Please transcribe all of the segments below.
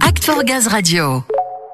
Act Gaz Radio.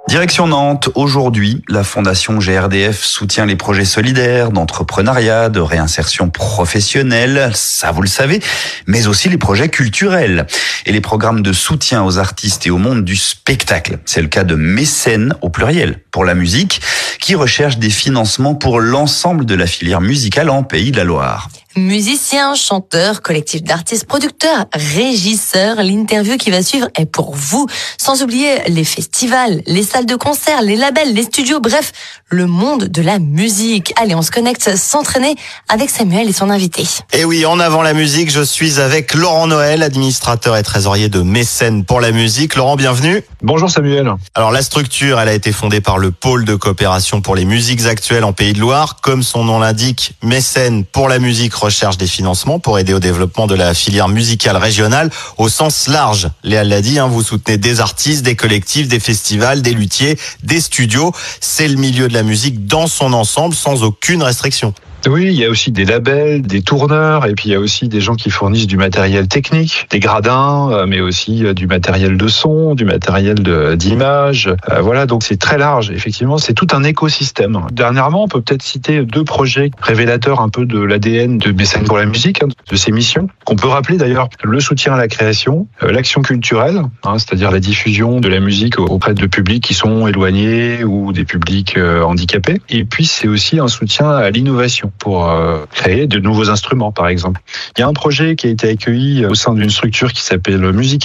Direction Nantes, aujourd'hui, la Fondation GRDF soutient les projets solidaires d'entrepreneuriat, de réinsertion professionnelle, ça vous le savez, mais aussi les projets culturels et les programmes de soutien aux artistes et au monde du spectacle. C'est le cas de Mécène au pluriel pour la musique, qui recherche des financements pour l'ensemble de la filière musicale en Pays de la Loire. Musiciens, chanteurs, collectifs d'artistes, producteurs, régisseurs, l'interview qui va suivre est pour vous. Sans oublier les festivals, les salles de concert, les labels, les studios, bref, le monde de la musique. Allez, on se connecte s'entraîner avec Samuel et son invité. Et oui, en avant la musique, je suis avec Laurent Noël, administrateur et trésorier de Mécène pour la musique. Laurent, bienvenue. Bonjour Samuel. Alors la structure, elle a été fondée par le pôle de coopération pour les musiques actuelles en Pays de Loire. Comme son nom l'indique, Mécène pour la musique recherche des financements pour aider au développement de la filière musicale régionale au sens large. Léa l'a dit, hein, vous soutenez des artistes, des collectifs, des festivals, des luthiers, des studios. C'est le milieu de la musique dans son ensemble sans aucune restriction. Oui, il y a aussi des labels, des tourneurs, et puis il y a aussi des gens qui fournissent du matériel technique, des gradins, euh, mais aussi euh, du matériel de son, du matériel d'image. Euh, voilà, donc c'est très large. Effectivement, c'est tout un écosystème. Dernièrement, on peut peut-être citer deux projets révélateurs un peu de l'ADN de Mécène pour la musique, hein, de ces missions, qu'on peut rappeler d'ailleurs le soutien à la création, l'action culturelle, hein, c'est-à-dire la diffusion de la musique auprès de publics qui sont éloignés ou des publics handicapés. Et puis c'est aussi un soutien à l'innovation pour euh, créer de nouveaux instruments, par exemple. Il y a un projet qui a été accueilli au sein d'une structure qui s'appelle Music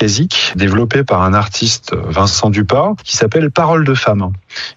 développé par un artiste, Vincent Dupas, qui s'appelle Parole de femmes.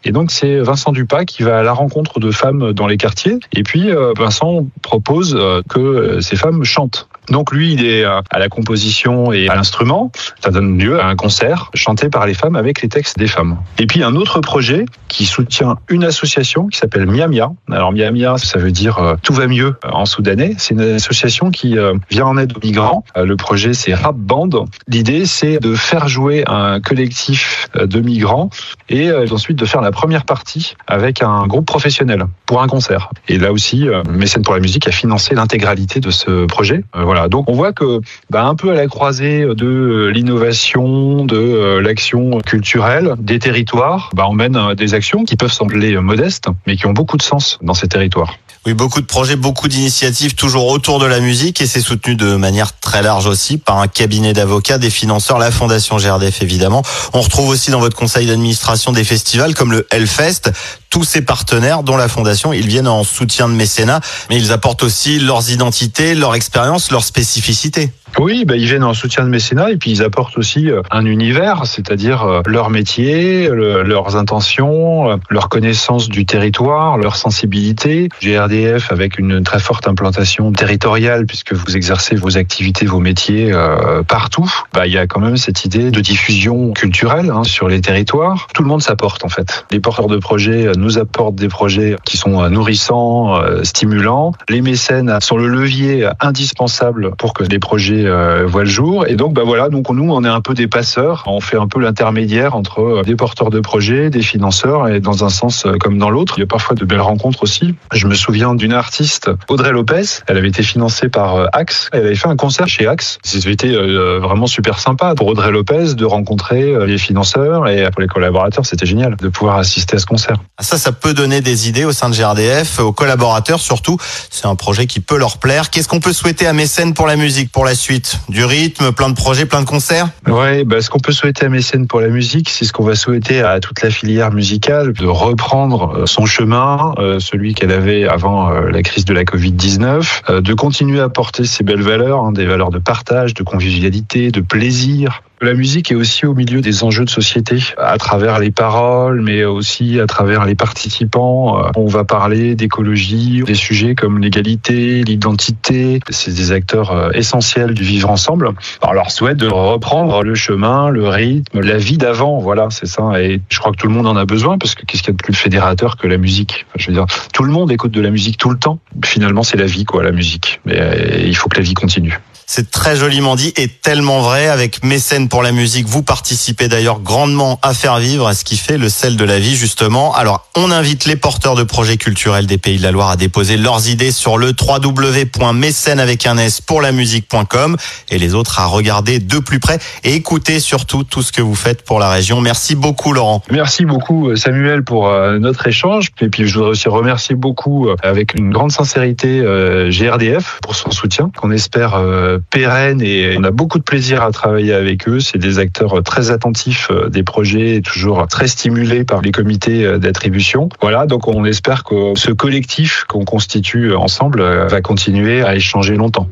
Et donc c'est Vincent Dupas qui va à la rencontre de femmes dans les quartiers. Et puis euh, Vincent propose euh, que ces femmes chantent. Donc lui, il est à la composition et à l'instrument. Ça donne lieu à un concert chanté par les femmes avec les textes des femmes. Et puis un autre projet qui soutient une association qui s'appelle Miamia. Alors Miamia, ça veut dire euh, tout va mieux en soudanais. C'est une association qui euh, vient en aide aux migrants. Euh, le projet c'est Rap Band. L'idée c'est de faire jouer un collectif de migrants et ensuite de faire la première partie avec un groupe professionnel pour un concert. Et là aussi, Mécène pour la musique a financé l'intégralité de ce projet. Voilà. Donc on voit que bah, un peu à la croisée de l'innovation, de l'action culturelle, des territoires, bah, on mène des actions qui peuvent sembler modestes, mais qui ont beaucoup de sens dans ces territoires. Oui, beaucoup de projets, beaucoup d'initiatives toujours autour de la musique et c'est soutenu de manière très large aussi par un cabinet d'avocats, des financeurs, la Fondation GRDF évidemment. On retrouve aussi dans votre conseil d'administration des festivals comme le Hellfest. Tous ces partenaires, dont la Fondation, ils viennent en soutien de mécénat, mais ils apportent aussi leurs identités, leur expérience, leur spécificité. Oui, bah, ils viennent en soutien de mécénat et puis ils apportent aussi euh, un univers, c'est-à-dire euh, leur métier, leurs intentions, euh, leur connaissance du territoire, leur sensibilité. GRDF avec une très forte implantation territoriale puisque vous exercez vos activités, vos métiers partout. Bah, il y a quand même cette idée de diffusion culturelle hein, sur les territoires. Tout le monde s'apporte en fait. Les porteurs de projets nous apportent des projets qui sont nourrissants, stimulants. Les mécènes sont le levier indispensable pour que les projets euh, voit le jour. Et donc, bah voilà, donc nous, on est un peu des passeurs. On fait un peu l'intermédiaire entre euh, des porteurs de projets, des financeurs, et dans un sens euh, comme dans l'autre. Il y a parfois de belles rencontres aussi. Je me souviens d'une artiste, Audrey Lopez. Elle avait été financée par Axe. Elle avait fait un concert chez Axe. C'était vraiment super sympa pour Audrey Lopez de rencontrer les financeurs et pour les collaborateurs, c'était génial de pouvoir assister à ce concert. Ah, ça, ça peut donner des idées au sein de GRDF, aux collaborateurs surtout. C'est un projet qui peut leur plaire. Qu'est-ce qu'on peut souhaiter à Mécène pour la musique, pour la suite? Du rythme, plein de projets, plein de concerts Ouais, bah, ce qu'on peut souhaiter à Mécène pour la musique, c'est ce qu'on va souhaiter à toute la filière musicale, de reprendre euh, son chemin, euh, celui qu'elle avait avant euh, la crise de la Covid-19, de continuer à porter ses belles valeurs, hein, des valeurs de partage, de convivialité, de plaisir, la musique est aussi au milieu des enjeux de société, à travers les paroles, mais aussi à travers les participants. On va parler d'écologie, des sujets comme l'égalité, l'identité. C'est des acteurs euh, essentiels du vivre ensemble. Alors, leur souhaite de reprendre le chemin, le rythme, la vie d'avant. Voilà, c'est ça. Et je crois que tout le monde en a besoin parce que qu'est-ce qu'il y a de plus fédérateur que la musique? Je veux dire, tout le monde écoute de la musique tout le temps. Finalement, c'est la vie, quoi, la musique. Mais euh, il faut que la vie continue. C'est très joliment dit et tellement vrai. Avec Mécène pour la musique, vous participez d'ailleurs grandement à faire vivre à ce qui fait le sel de la vie, justement. Alors, on invite les porteurs de projets culturels des Pays de la Loire à déposer leurs idées sur le www.mécène avec un S pour la musique.com et les autres à regarder de plus près et écouter surtout tout ce que vous faites pour la région. Merci beaucoup, Laurent. Merci beaucoup, Samuel, pour euh, notre échange. Et puis, je voudrais aussi remercier beaucoup, euh, avec une grande sincérité, euh, GRDF pour son soutien, qu'on espère pérenne et on a beaucoup de plaisir à travailler avec eux. C'est des acteurs très attentifs des projets et toujours très stimulés par les comités d'attribution. Voilà, donc on espère que ce collectif qu'on constitue ensemble va continuer à échanger longtemps.